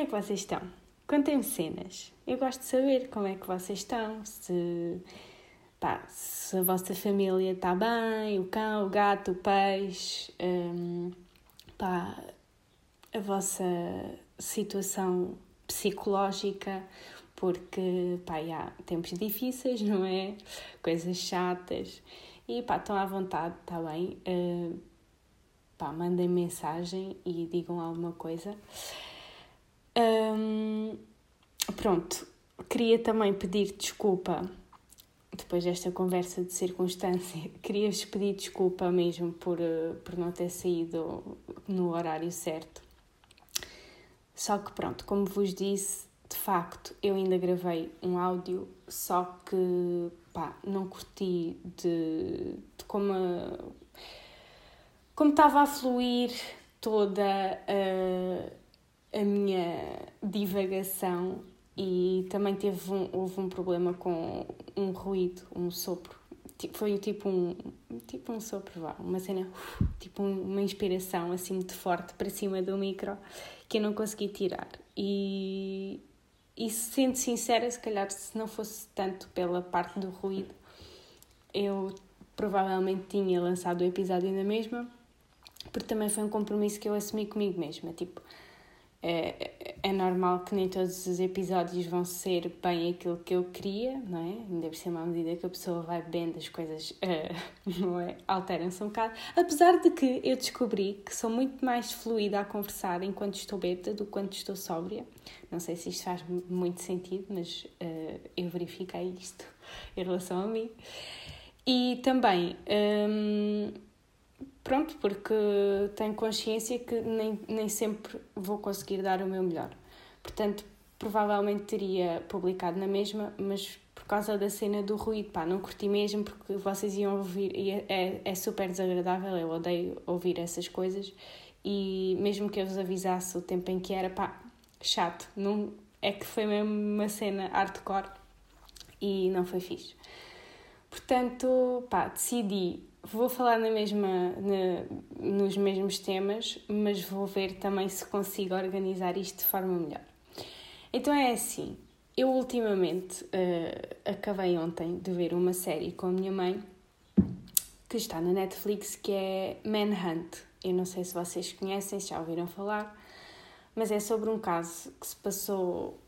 é que vocês estão? Contem-me cenas. Eu gosto de saber como é que vocês estão, se, pá, se a vossa família está bem, o cão, o gato, o peixe, hum, pá, a vossa situação psicológica, porque pá, há tempos difíceis, não é? Coisas chatas. E pá, estão à vontade, está bem? Uh, pá, mandem mensagem e digam alguma coisa. Um, pronto, queria também pedir desculpa depois desta conversa de circunstância, queria-vos pedir desculpa mesmo por, eh, por não ter saído no horário certo. Só que pronto, como vos disse, de facto eu ainda gravei um áudio, só que pá, não curti de, de como, a, como estava a fluir toda a, a minha divagação e também teve um, houve um problema com um ruído, um sopro. Foi tipo um, tipo um sopro, vá, uma cena, tipo uma inspiração assim muito forte para cima do micro que eu não consegui tirar. E, e sendo sincera, se calhar se não fosse tanto pela parte do ruído, eu provavelmente tinha lançado o episódio na mesma, porque também foi um compromisso que eu assumi comigo mesma. Tipo, é, é normal que nem todos os episódios vão ser bem aquilo que eu queria, não é? Ainda por cima, à medida que a pessoa vai bebendo, as coisas uh, não é? alteram-se um bocado. Apesar de que eu descobri que sou muito mais fluida a conversar enquanto estou bêbada do que quando estou sóbria. Não sei se isto faz muito sentido, mas uh, eu verifiquei isto em relação a mim. E também. Um, Pronto, porque tenho consciência que nem, nem sempre vou conseguir dar o meu melhor. Portanto, provavelmente teria publicado na mesma, mas por causa da cena do ruído, pá, não curti mesmo porque vocês iam ouvir e é, é, é super desagradável, eu odeio ouvir essas coisas e mesmo que eu vos avisasse o tempo em que era, pá, chato, não, é que foi mesmo uma cena hardcore e não foi fixe. Portanto, pá, decidi vou falar na mesma, na, nos mesmos temas, mas vou ver também se consigo organizar isto de forma melhor. Então é assim, eu ultimamente uh, acabei ontem de ver uma série com a minha mãe que está na Netflix que é Manhunt. Eu não sei se vocês conhecem, se já ouviram falar, mas é sobre um caso que se passou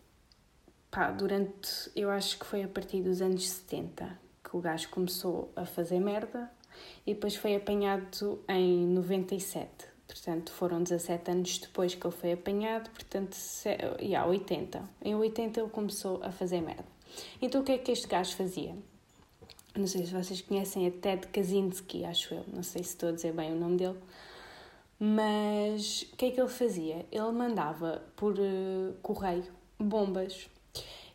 pá, durante, eu acho que foi a partir dos anos 70 que o gajo começou a fazer merda e depois foi apanhado em 97. Portanto, foram 17 anos depois que ele foi apanhado, portanto, e há 80. Em 80 ele começou a fazer merda. Então, o que é que este gajo fazia? Não sei se vocês conhecem a Ted Kaczynski, acho eu, não sei se estou a dizer bem o nome dele, mas o que é que ele fazia? Ele mandava por uh, correio bombas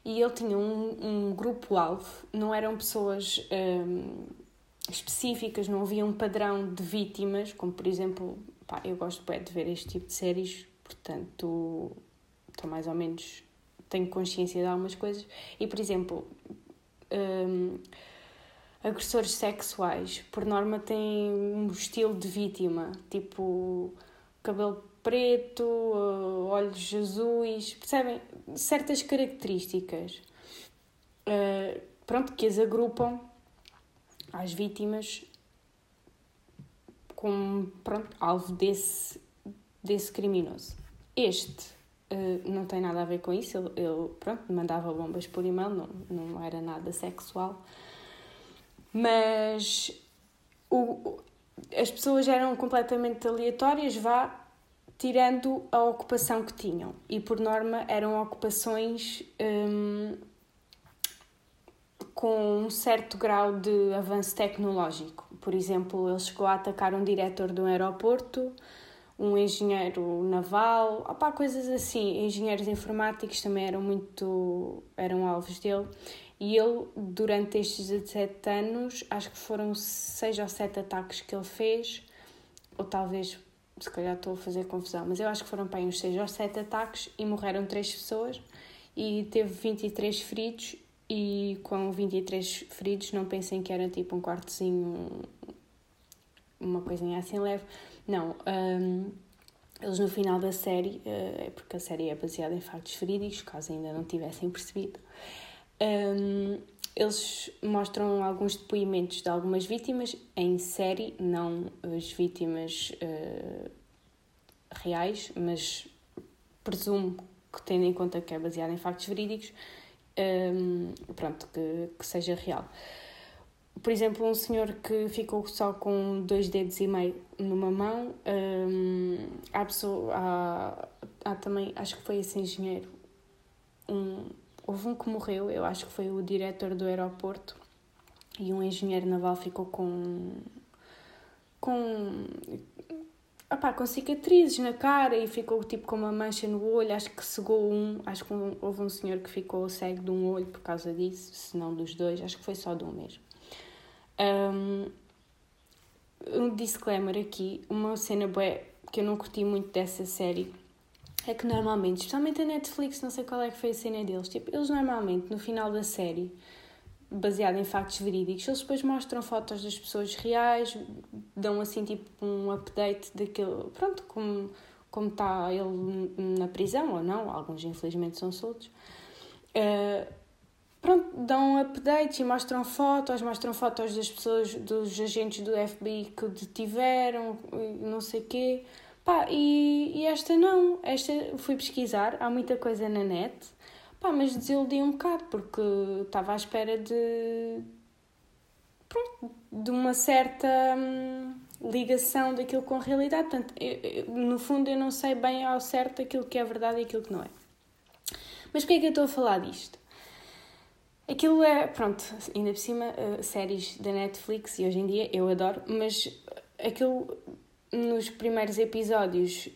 e ele tinha um, um grupo-alvo, não eram pessoas. Um, ehm, específicas, não havia um padrão de vítimas, como por exemplo, pá, eu gosto bem de ver este tipo de séries, portanto estou mais ou menos, tenho consciência de algumas coisas, e por exemplo, um, agressores sexuais, por norma têm um estilo de vítima, tipo cabelo preto, olhos azuis, percebem? Certas características, uh, pronto, que as agrupam às vítimas como pronto, alvo desse, desse criminoso. Este uh, não tem nada a ver com isso, ele, ele pronto, mandava bombas por e-mail, não, não era nada sexual, mas o, as pessoas eram completamente aleatórias, vá tirando a ocupação que tinham. E por norma eram ocupações. Um, com um certo grau de avanço tecnológico. Por exemplo, ele chegou a atacar um diretor de um aeroporto, um engenheiro naval, opá, coisas assim. Engenheiros informáticos também eram muito eram alvos dele. E ele, durante estes 17 anos, acho que foram 6 ou 7 ataques que ele fez, ou talvez, se calhar estou a fazer confusão, mas eu acho que foram aí uns 6 ou 7 ataques e morreram 3 pessoas e teve 23 feridos e com 23 feridos, não pensem que era tipo um quartozinho, uma coisinha assim leve. Não, um, eles no final da série, é porque a série é baseada em factos verídicos, caso ainda não tivessem percebido, um, eles mostram alguns depoimentos de algumas vítimas em série, não as vítimas uh, reais, mas presumo que, tendo em conta que é baseado em factos verídicos, um, pronto, que, que seja real. Por exemplo, um senhor que ficou só com dois dedos e meio numa mão, um, há, pessoa, há, há também, acho que foi esse engenheiro, um, houve um que morreu, eu acho que foi o diretor do aeroporto, e um engenheiro naval ficou com com opá, com cicatrizes na cara e ficou tipo com uma mancha no olho, acho que cegou um, acho que houve um senhor que ficou cego de um olho por causa disso, se não dos dois, acho que foi só de um mesmo. Um, um disclaimer aqui, uma cena bué, que eu não curti muito dessa série é que normalmente, especialmente a Netflix, não sei qual é que foi a cena deles, tipo, eles normalmente no final da série baseado em factos verídicos, eles depois mostram fotos das pessoas reais, dão assim tipo um update daquilo, pronto, como, como está ele na prisão ou não, alguns infelizmente são soltos. Uh, pronto, dão updates e mostram fotos, mostram fotos das pessoas, dos agentes do FBI que o detiveram, não sei quê. Pá, e, e esta não, esta fui pesquisar, há muita coisa na net Pá, mas desiludi um bocado porque estava à espera de. Pronto, de uma certa hum, ligação daquilo com a realidade. Portanto, eu, eu, no fundo, eu não sei bem ao certo aquilo que é verdade e aquilo que não é. Mas porquê é que eu estou a falar disto? Aquilo é, pronto, ainda por cima, uh, séries da Netflix e hoje em dia eu adoro, mas aquilo nos primeiros episódios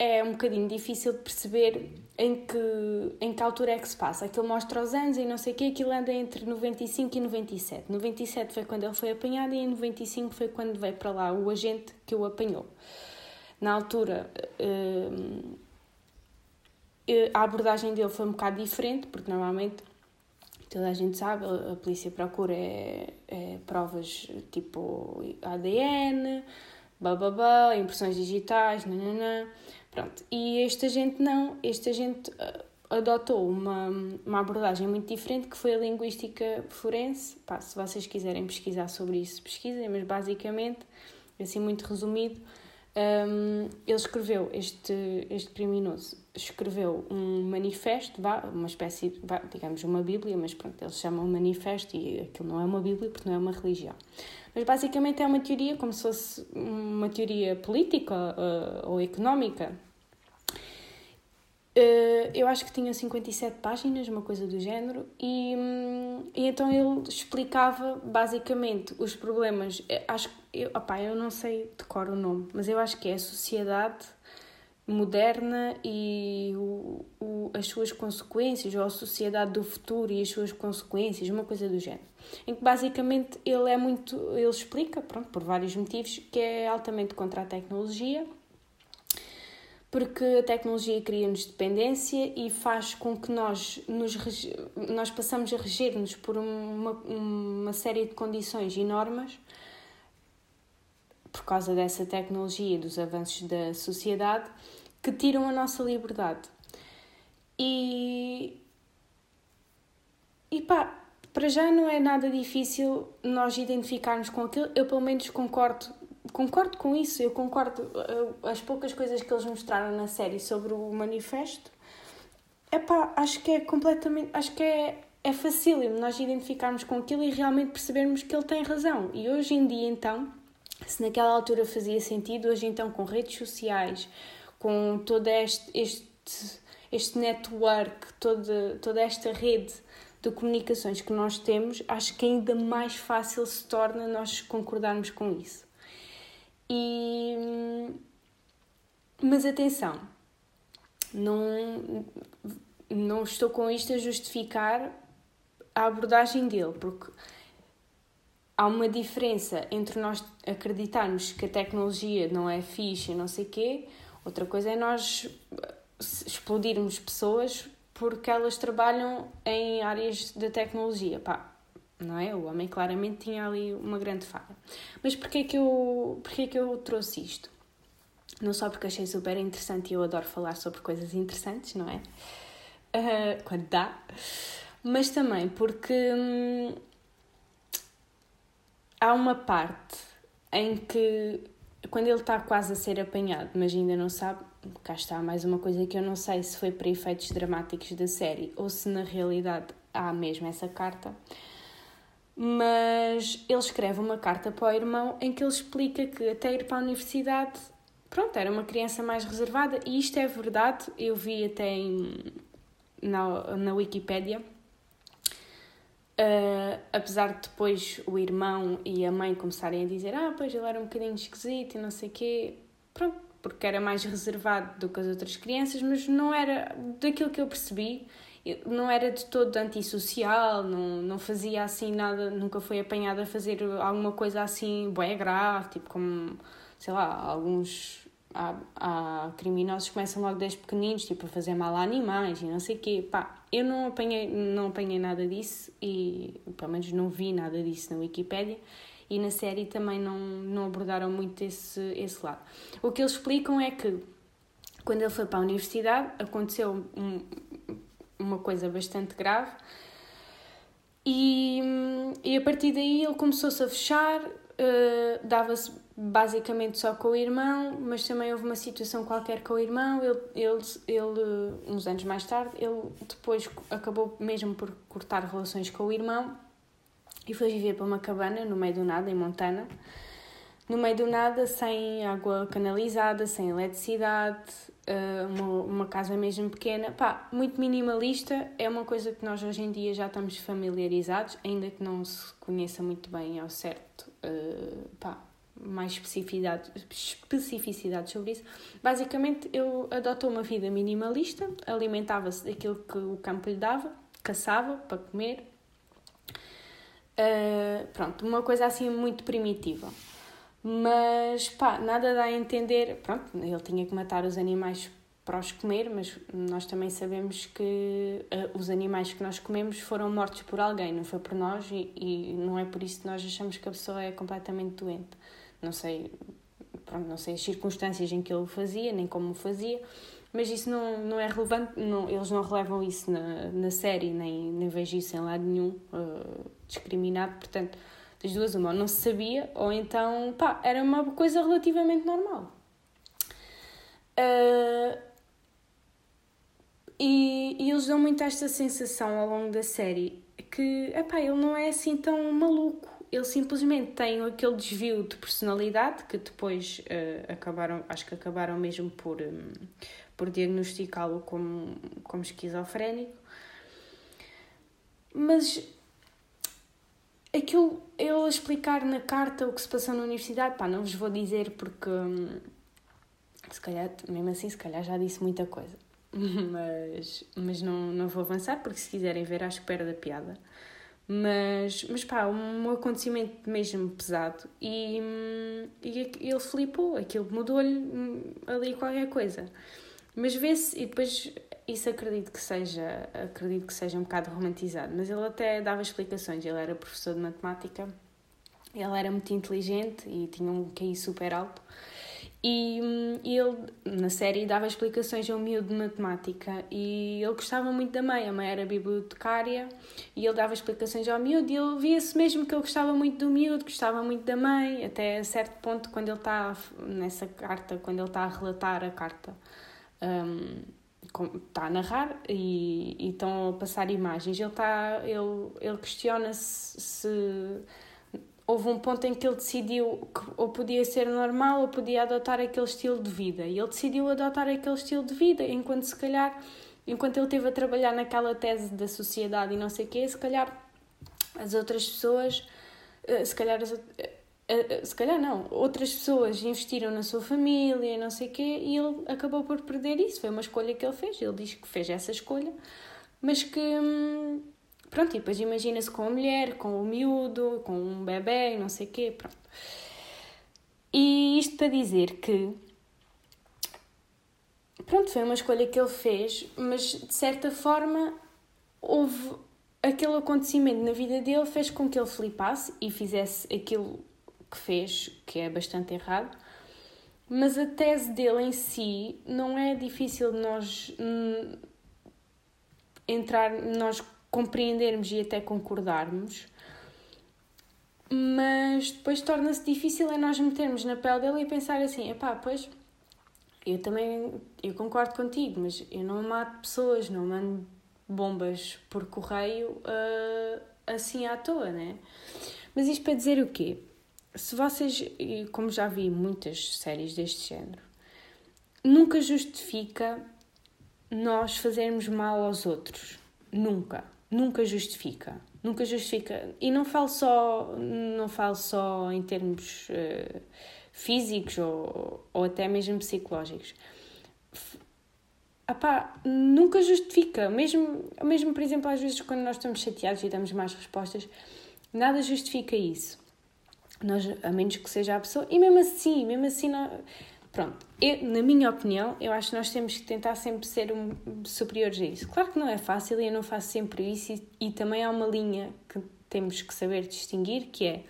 é um bocadinho difícil de perceber em que, em que altura é que se passa. Aquilo mostra os anos e não sei o quê, aquilo anda entre 95 e 97. 97 foi quando ele foi apanhado e em 95 foi quando veio para lá o agente que o apanhou. Na altura, hum, eh, a abordagem dele foi um bocado diferente, porque normalmente toda a gente sabe, a polícia procura é, é provas tipo ADN, bababá, impressões digitais, nananã. Pronto, e este agente não, este agente uh, adotou uma, uma abordagem muito diferente que foi a linguística forense. Pá, se vocês quiserem pesquisar sobre isso, pesquisem, mas basicamente, assim muito resumido, um, ele escreveu, este, este criminoso escreveu um manifesto, uma espécie, de, digamos, uma bíblia, mas pronto, eles chamam manifesto e aquilo não é uma bíblia porque não é uma religião. Mas basicamente é uma teoria, como se fosse uma teoria política uh, ou económica. Uh, eu acho que tinha 57 páginas, uma coisa do género, e, um, e então ele explicava basicamente os problemas. Eh, acho eu, opá, eu não sei decor o nome, mas eu acho que é a sociedade moderna e o, o, as suas consequências, ou a sociedade do futuro e as suas consequências, uma coisa do género. Em que basicamente ele é muito, ele explica, pronto, por vários motivos, que é altamente contra a tecnologia, porque a tecnologia cria-nos dependência e faz com que nós, nos, nós passamos a reger-nos por uma, uma série de condições e normas por causa dessa tecnologia e dos avanços da sociedade que tiram a nossa liberdade. E, e pá, para já não é nada difícil nós identificarmos com aquilo. Eu, pelo menos, concordo, concordo com isso. Eu concordo. As poucas coisas que eles mostraram na série sobre o manifesto, é pá, acho que é completamente. Acho que é, é facílimo nós identificarmos com aquilo e realmente percebermos que ele tem razão. E hoje em dia, então, se naquela altura fazia sentido, hoje então com redes sociais, com todo este, este, este network, toda, toda esta rede de comunicações que nós temos, acho que ainda mais fácil se torna nós concordarmos com isso. E, mas atenção, não, não estou com isto a justificar a abordagem dele, porque há uma diferença entre nós acreditarmos que a tecnologia não é fixe e não sei quê, outra coisa é nós explodirmos pessoas porque elas trabalham em áreas da tecnologia. Pá, não é? O homem claramente tinha ali uma grande falha. Mas porquê que eu, porquê que eu trouxe isto? Não só porque achei super interessante e eu adoro falar sobre coisas interessantes, não é? Uh, quando dá. Mas também porque hum, há uma parte em que, quando ele está quase a ser apanhado, mas ainda não sabe, cá está mais uma coisa que eu não sei se foi para efeitos dramáticos da série ou se na realidade há mesmo essa carta. Mas ele escreve uma carta para o irmão em que ele explica que até ir para a universidade, pronto, era uma criança mais reservada e isto é verdade. Eu vi até em, na, na Wikipédia. Uh, apesar de depois o irmão e a mãe começarem a dizer ah, pois ele era um bocadinho esquisito e não sei o quê, pronto, porque era mais reservado do que as outras crianças, mas não era, daquilo que eu percebi, não era de todo antissocial, não, não fazia assim nada, nunca foi apanhado a fazer alguma coisa assim bué grave, tipo como, sei lá, alguns há, há criminosos que começam logo desde pequeninos, tipo a fazer mal a animais e não sei o quê, pá, eu não apanhei, não apanhei nada disso e pelo menos não vi nada disso na Wikipédia e na série também não, não abordaram muito esse, esse lado. O que eles explicam é que quando ele foi para a universidade aconteceu um, uma coisa bastante grave. E, e a partir daí ele começou-se a fechar, uh, dava-se basicamente só com o irmão, mas também houve uma situação qualquer com o irmão. Ele, ele, ele, uns anos mais tarde, ele depois acabou mesmo por cortar relações com o irmão e foi viver para uma cabana no meio do nada, em Montana. No meio do nada, sem água canalizada, sem eletricidade, uh, uma, uma casa mesmo pequena, pá, muito minimalista, é uma coisa que nós hoje em dia já estamos familiarizados, ainda que não se conheça muito bem ao certo, uh, pá, mais especificidade, especificidade sobre isso. Basicamente, ele adotou uma vida minimalista, alimentava-se daquilo que o campo lhe dava, caçava para comer. Uh, pronto, uma coisa assim muito primitiva. Mas pá, nada dá a entender. Pronto, ele tinha que matar os animais para os comer, mas nós também sabemos que uh, os animais que nós comemos foram mortos por alguém, não foi por nós, e, e não é por isso que nós achamos que a pessoa é completamente doente. Não sei, pronto, não sei as circunstâncias em que ele o fazia, nem como o fazia, mas isso não, não é relevante, não, eles não relevam isso na, na série, nem, nem vejo isso em lado nenhum uh, discriminado, portanto das duas, uma, não se sabia, ou então, pá, era uma coisa relativamente normal. Uh, e, e, eles dão muito esta sensação ao longo da série que, epá, ele não é assim tão maluco. Ele simplesmente tem aquele desvio de personalidade que depois uh, acabaram, acho que acabaram mesmo por, um, por diagnosticá-lo como, como esquizofrénico. Mas aquilo, ele explicar na carta o que se passou na universidade, pá, não vos vou dizer porque hum, se calhar, mesmo assim, se calhar já disse muita coisa. Mas, mas não, não vou avançar porque se quiserem ver acho que perde a piada. Mas, mas pá, um acontecimento mesmo pesado e, e ele flipou, aquilo mudou-lhe hum, ali qualquer coisa. Mas vê-se, e depois isso acredito que seja acredito que seja um bocado romantizado mas ele até dava explicações ele era professor de matemática ele era muito inteligente e tinha um QI super alto e, e ele na série dava explicações a um miúdo de matemática. E ele gostava muito da mãe. A mãe era bibliotecária e ele dava explicações ao miúdo. E ele via-se mesmo que ele gostava muito do miúdo gostava muito da mãe até certo ponto quando ele está nessa carta quando ele está a relatar a carta um, está a narrar e, e estão a passar imagens. Ele, está, ele, ele questiona-se se houve um ponto em que ele decidiu que ou podia ser normal ou podia adotar aquele estilo de vida. E ele decidiu adotar aquele estilo de vida, enquanto se calhar, enquanto ele esteve a trabalhar naquela tese da sociedade e não sei o quê, se calhar as outras pessoas, eh, se calhar as, se calhar não, outras pessoas investiram na sua família, não sei o quê, e ele acabou por perder isso. Foi uma escolha que ele fez. Ele diz que fez essa escolha, mas que. Pronto, e depois imagina-se com a mulher, com o miúdo, com um bebê, não sei o quê, pronto. E isto para dizer que. Pronto, foi uma escolha que ele fez, mas de certa forma houve aquele acontecimento na vida dele fez com que ele flipasse e fizesse aquilo que fez, que é bastante errado, mas a tese dele em si não é difícil nós hum, entrar, nós compreendermos e até concordarmos, mas depois torna-se difícil é nós metermos na pele dele e pensar assim, epá, pois eu também eu concordo contigo, mas eu não mato pessoas, não mando bombas por correio uh, assim à toa, né? Mas isto para dizer o quê? Se vocês, como já vi muitas séries deste género, nunca justifica nós fazermos mal aos outros. Nunca. Nunca justifica. Nunca justifica. E não falo só, não falo só em termos uh, físicos ou, ou até mesmo psicológicos. Apá, nunca justifica. Mesmo, mesmo, por exemplo, às vezes quando nós estamos chateados e damos mais respostas, nada justifica isso. Nós, a menos que seja a pessoa. E mesmo assim, mesmo assim, não, Pronto, eu, na minha opinião, eu acho que nós temos que tentar sempre ser um, superiores a isso. Claro que não é fácil e eu não faço sempre isso, e, e também há uma linha que temos que saber distinguir que é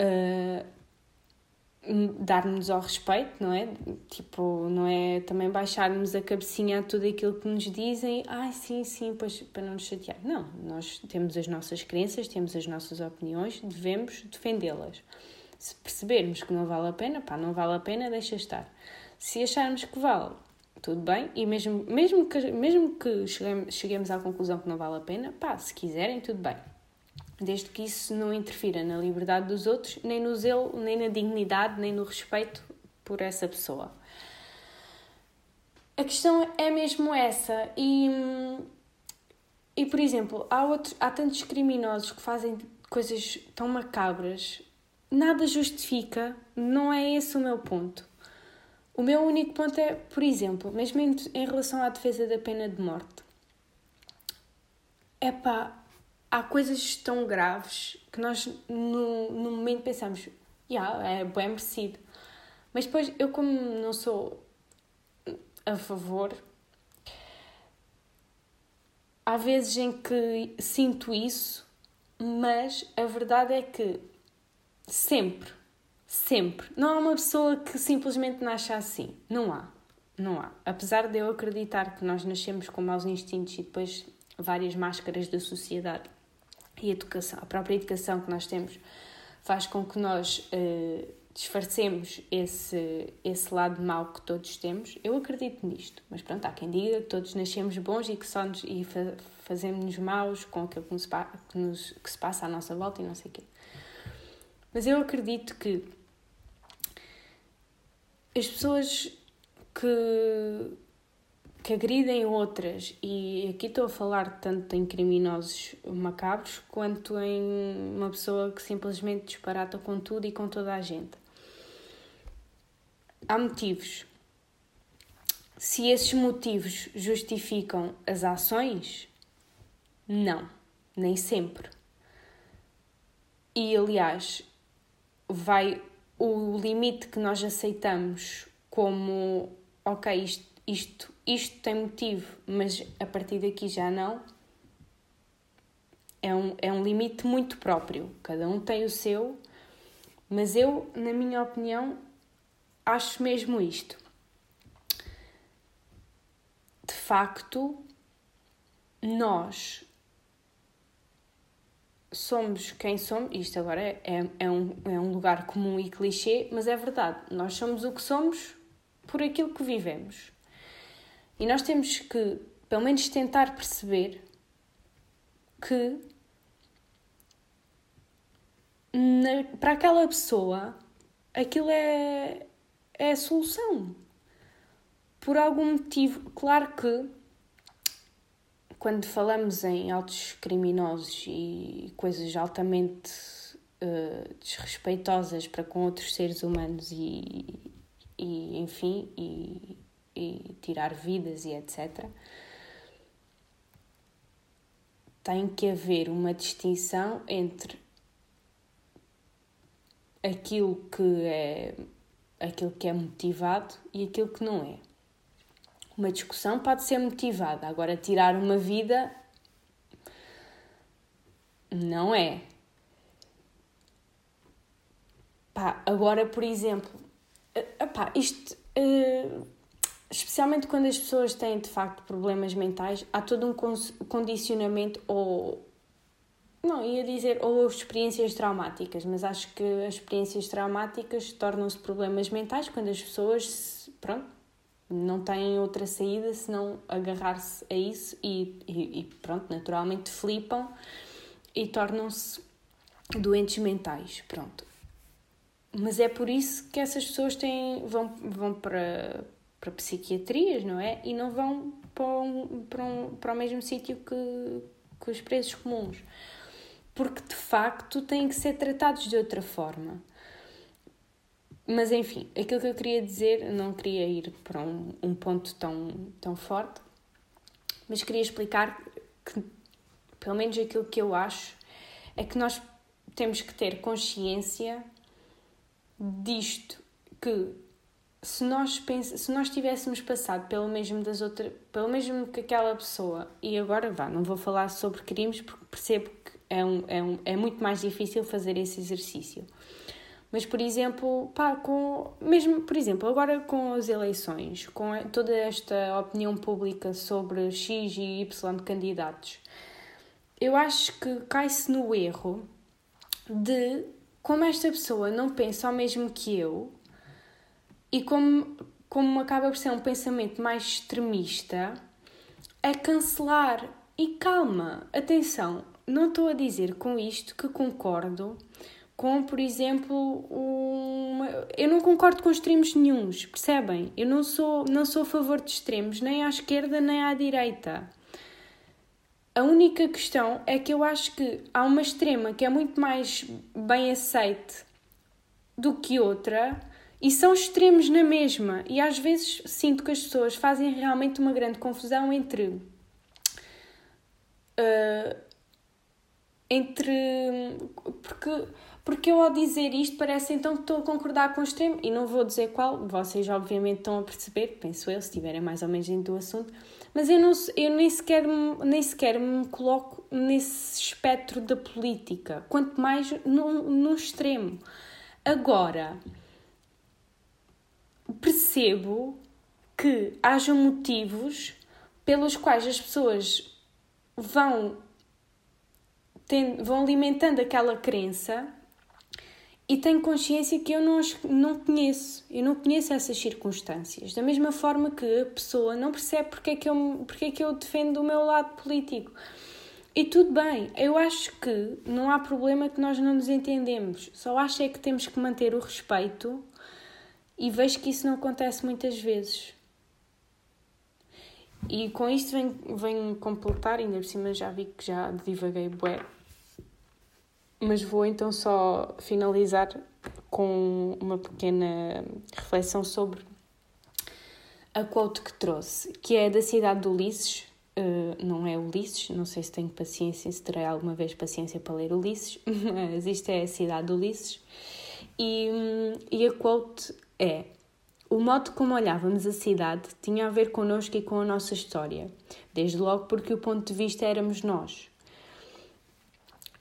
uh, dar-nos ao respeito, não é? Tipo, não é também baixarmos a cabecinha a tudo aquilo que nos dizem, ai ah, sim, sim, pois para não nos chatear. Não, nós temos as nossas crenças, temos as nossas opiniões, devemos defendê-las. Se percebermos que não vale a pena, pá, não vale a pena, deixa estar. Se acharmos que vale, tudo bem, e mesmo, mesmo que, mesmo que cheguemos, cheguemos à conclusão que não vale a pena, pá, se quiserem, tudo bem. Desde que isso não interfira na liberdade dos outros, nem no zelo, nem na dignidade, nem no respeito por essa pessoa. A questão é mesmo essa, e, e por exemplo, há, outros, há tantos criminosos que fazem coisas tão macabras nada justifica, não é esse o meu ponto. O meu único ponto é, por exemplo, mesmo em, em relação à defesa da pena de morte, é pá, há coisas tão graves que nós no, no momento pensamos, yeah, é bem merecido. Mas depois, eu como não sou a favor, há vezes em que sinto isso, mas a verdade é que Sempre. Sempre. Não há uma pessoa que simplesmente nasce assim. Não há. Não há. Apesar de eu acreditar que nós nascemos com maus instintos e depois várias máscaras da sociedade e a educação, a própria educação que nós temos faz com que nós uh, disfarcemos esse, esse lado mau que todos temos. Eu acredito nisto, mas pronto, há quem diga que todos nascemos bons e que só nos, e fa, fazemos-nos maus com aquilo que, nos, que, nos, que se passa à nossa volta e não sei o quê. Mas eu acredito que as pessoas que, que agridem outras, e aqui estou a falar tanto em criminosos macabros quanto em uma pessoa que simplesmente disparata com tudo e com toda a gente. Há motivos. Se esses motivos justificam as ações, não, nem sempre. E aliás, vai o limite que nós aceitamos como ok, isto, isto, isto tem motivo, mas a partir daqui já não, é um, é um limite muito próprio. Cada um tem o seu, mas eu, na minha opinião, acho mesmo isto. De facto, nós somos quem somos, isto agora é, é, um, é um lugar comum e clichê, mas é verdade, nós somos o que somos por aquilo que vivemos. E nós temos que, pelo menos, tentar perceber que na, para aquela pessoa aquilo é, é a solução. Por algum motivo, claro que quando falamos em altos criminosos e coisas altamente uh, desrespeitosas para com outros seres humanos e, e enfim, e, e tirar vidas e etc., tem que haver uma distinção entre aquilo que é aquilo que é motivado e aquilo que não é. Uma discussão pode ser motivada, agora tirar uma vida não é. Pá, agora, por exemplo, epá, isto, uh, especialmente quando as pessoas têm de facto problemas mentais, há todo um condicionamento ou. Não, ia dizer ou experiências traumáticas, mas acho que as experiências traumáticas tornam-se problemas mentais quando as pessoas, pronto, não têm outra saída senão agarrar-se a isso e, e, e, pronto, naturalmente flipam e tornam-se doentes mentais, pronto. Mas é por isso que essas pessoas têm, vão, vão para, para psiquiatrias, não é? E não vão para, um, para, um, para o mesmo sítio que, que os presos comuns. Porque de facto têm que ser tratados de outra forma. Mas enfim, aquilo que eu queria dizer, não queria ir para um, um ponto tão, tão forte, mas queria explicar que, pelo menos aquilo que eu acho, é que nós temos que ter consciência disto, que se nós, pens se nós tivéssemos passado pelo mesmo das outras, pelo mesmo que aquela pessoa, e agora vá, não vou falar sobre crimes porque percebo que é, um, é, um, é muito mais difícil fazer esse exercício. Mas, por exemplo, pá, com, mesmo, por exemplo, agora com as eleições, com toda esta opinião pública sobre X e Y candidatos, eu acho que cai-se no erro de como esta pessoa não pensa ao mesmo que eu e como, como acaba por ser um pensamento mais extremista, a cancelar. E calma, atenção, não estou a dizer com isto que concordo com, por exemplo, uma... eu não concordo com extremos nenhums, percebem? Eu não sou, não sou a favor de extremos, nem à esquerda nem à direita. A única questão é que eu acho que há uma extrema que é muito mais bem aceite do que outra e são extremos na mesma. E às vezes sinto que as pessoas fazem realmente uma grande confusão entre. Uh, entre. Porque porque eu ao dizer isto parece então que estou a concordar com o extremo, e não vou dizer qual, vocês obviamente estão a perceber, penso eu, se estiverem mais ou menos dentro do assunto, mas eu, não, eu nem, sequer, nem sequer me coloco nesse espectro da política, quanto mais no extremo. Agora, percebo que haja motivos pelos quais as pessoas vão, vão alimentando aquela crença e tenho consciência que eu não, não conheço, eu não conheço essas circunstâncias. Da mesma forma que a pessoa não percebe porque é que eu, porque é que eu defendo o meu lado político. E tudo bem, eu acho que não há problema que nós não nos entendemos, só acho é que temos que manter o respeito e vejo que isso não acontece muitas vezes. E com isto venho, venho completar, ainda por cima já vi que já divaguei bué mas vou então só finalizar com uma pequena reflexão sobre a quote que trouxe, que é da cidade de Ulisses, uh, não é Ulisses, não sei se tenho paciência, se terei alguma vez paciência para ler Ulisses, mas isto é a cidade de Ulisses, e, e a quote é o modo como olhávamos a cidade tinha a ver connosco e com a nossa história, desde logo porque o ponto de vista éramos nós.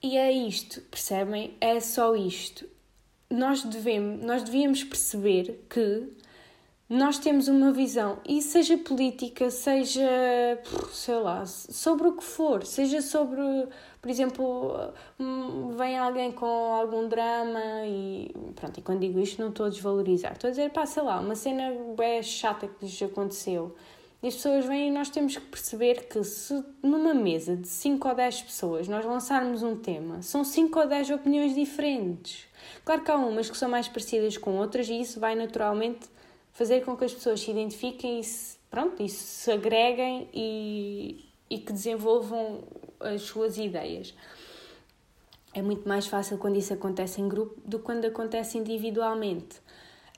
E é isto, percebem? É só isto. Nós, devemos, nós devíamos perceber que nós temos uma visão, e seja política, seja, sei lá, sobre o que for, seja sobre, por exemplo, hum, vem alguém com algum drama e pronto, e quando digo isto não estou a desvalorizar, estou a dizer, pá, sei lá, uma cena bem chata que lhes aconteceu, e as pessoas vêm e nós temos que perceber que se numa mesa de 5 ou 10 pessoas nós lançarmos um tema, são 5 ou 10 opiniões diferentes. Claro que há umas que são mais parecidas com outras e isso vai naturalmente fazer com que as pessoas se identifiquem e se, pronto, e se agreguem e, e que desenvolvam as suas ideias. É muito mais fácil quando isso acontece em grupo do que quando acontece individualmente.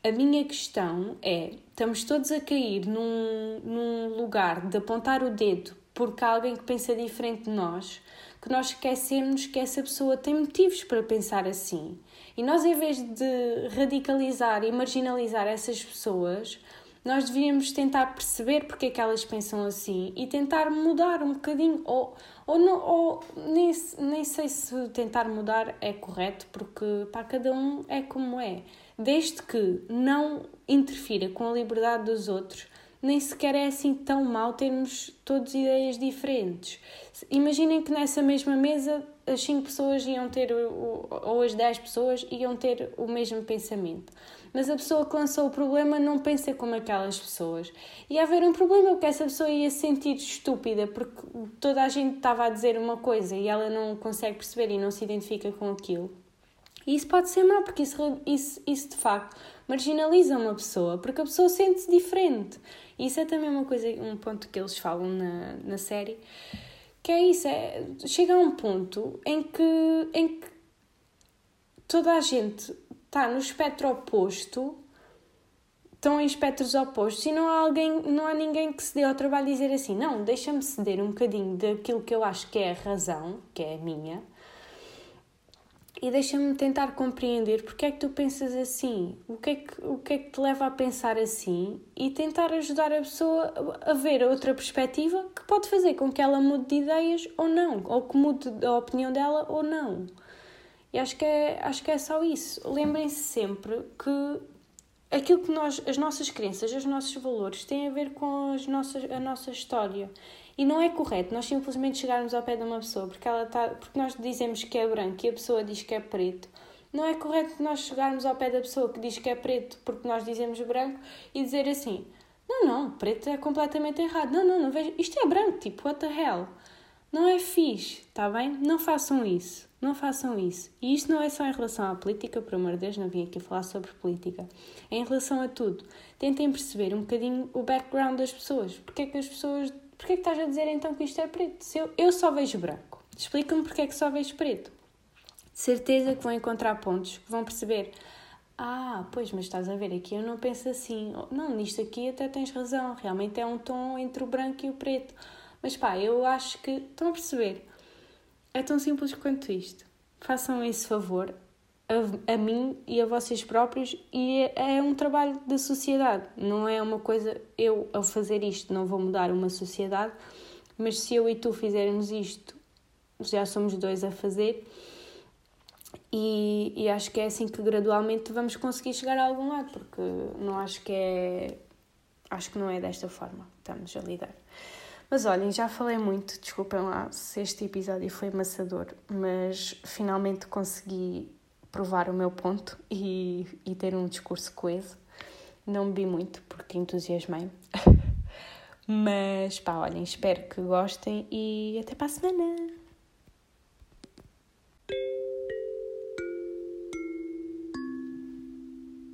A minha questão é: estamos todos a cair num, num lugar de apontar o dedo porque há alguém que pensa diferente de nós, que nós esquecemos que essa pessoa tem motivos para pensar assim. E nós, em vez de radicalizar e marginalizar essas pessoas, nós devíamos tentar perceber porque é que elas pensam assim e tentar mudar um bocadinho. Ou, ou, não, ou nem, nem sei se tentar mudar é correto, porque para cada um é como é desde que não interfira com a liberdade dos outros, nem sequer é assim tão mal termos todos ideias diferentes. Imaginem que nessa mesma mesa as 5 pessoas iam ter, ou as 10 pessoas iam ter o mesmo pensamento. Mas a pessoa que lançou o problema não pensa como aquelas pessoas. E haver um problema porque essa pessoa ia se sentir estúpida porque toda a gente estava a dizer uma coisa e ela não consegue perceber e não se identifica com aquilo. E isso pode ser mau, porque isso, isso, isso de facto marginaliza uma pessoa, porque a pessoa sente-se diferente. E isso é também uma coisa, um ponto que eles falam na, na série, que é isso, é, chega a um ponto em que, em que toda a gente está no espectro oposto, estão em espectros opostos e não há alguém, não há ninguém que se dê ao trabalho de dizer assim, não, deixa-me ceder um bocadinho daquilo que eu acho que é a razão, que é a minha, e deixa-me tentar compreender porque é que tu pensas assim, o que é que, o que é que te leva a pensar assim e tentar ajudar a pessoa a ver outra perspectiva que pode fazer com que ela mude de ideias ou não, ou que mude a opinião dela ou não. E acho que é, acho que é só isso. Lembrem-se sempre que aquilo que nós, as nossas crenças, os nossos valores têm a ver com as nossas, a nossa história. E não é correto nós simplesmente chegarmos ao pé de uma pessoa porque, ela tá, porque nós dizemos que é branco e a pessoa diz que é preto. Não é correto nós chegarmos ao pé da pessoa que diz que é preto porque nós dizemos branco e dizer assim: não, não, preto é completamente errado. Não, não, não vejo. Isto é branco, tipo, what the hell? Não é fixe, tá bem? Não façam isso. Não façam isso. E isto não é só em relação à política, por amor de Deus, não vim aqui falar sobre política. É em relação a tudo. Tentem perceber um bocadinho o background das pessoas. Porque é que as pessoas Porquê que estás a dizer então que isto é preto? Se eu, eu só vejo branco. Explica-me porque é que só vejo preto. De certeza que vão encontrar pontos que vão perceber. Ah, pois, mas estás a ver, aqui eu não penso assim. Não, nisto aqui até tens razão. Realmente é um tom entre o branco e o preto. Mas pá, eu acho que. Estão a perceber? É tão simples quanto isto. Façam esse favor a, a mim e a vocês próprios e é, é um trabalho da sociedade. Não é uma coisa, eu ao fazer isto não vou mudar uma sociedade, mas se eu e tu fizermos isto, já somos dois a fazer. E, e acho que é assim que gradualmente vamos conseguir chegar a algum lado, porque não acho que é. Acho que não é desta forma que estamos a lidar. Mas olhem, já falei muito, desculpem lá se este episódio foi amassador, mas finalmente consegui provar o meu ponto e, e ter um discurso coeso. Não bebi muito porque entusiasmei. mas pá, olhem, espero que gostem e até para a semana!